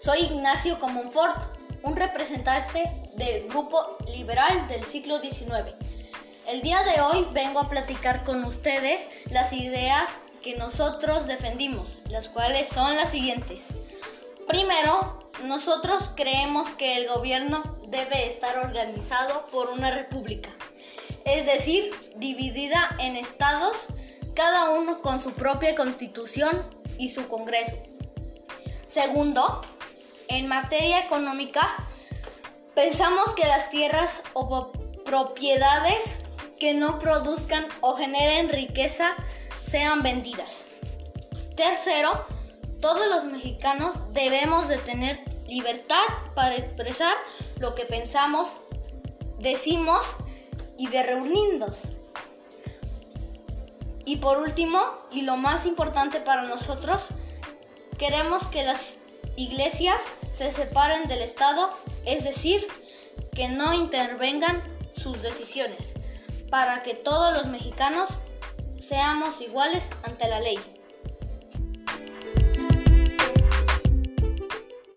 Soy Ignacio Comonfort, un representante del Grupo Liberal del siglo XIX. El día de hoy vengo a platicar con ustedes las ideas que nosotros defendimos, las cuales son las siguientes. Primero, nosotros creemos que el gobierno debe estar organizado por una república, es decir, dividida en estados, cada uno con su propia constitución y su congreso. Segundo, en materia económica, pensamos que las tierras o propiedades que no produzcan o generen riqueza sean vendidas. Tercero, todos los mexicanos debemos de tener libertad para expresar lo que pensamos, decimos y de reunirnos. Y por último, y lo más importante para nosotros, queremos que las iglesias se separen del Estado, es decir, que no intervengan sus decisiones, para que todos los mexicanos seamos iguales ante la ley.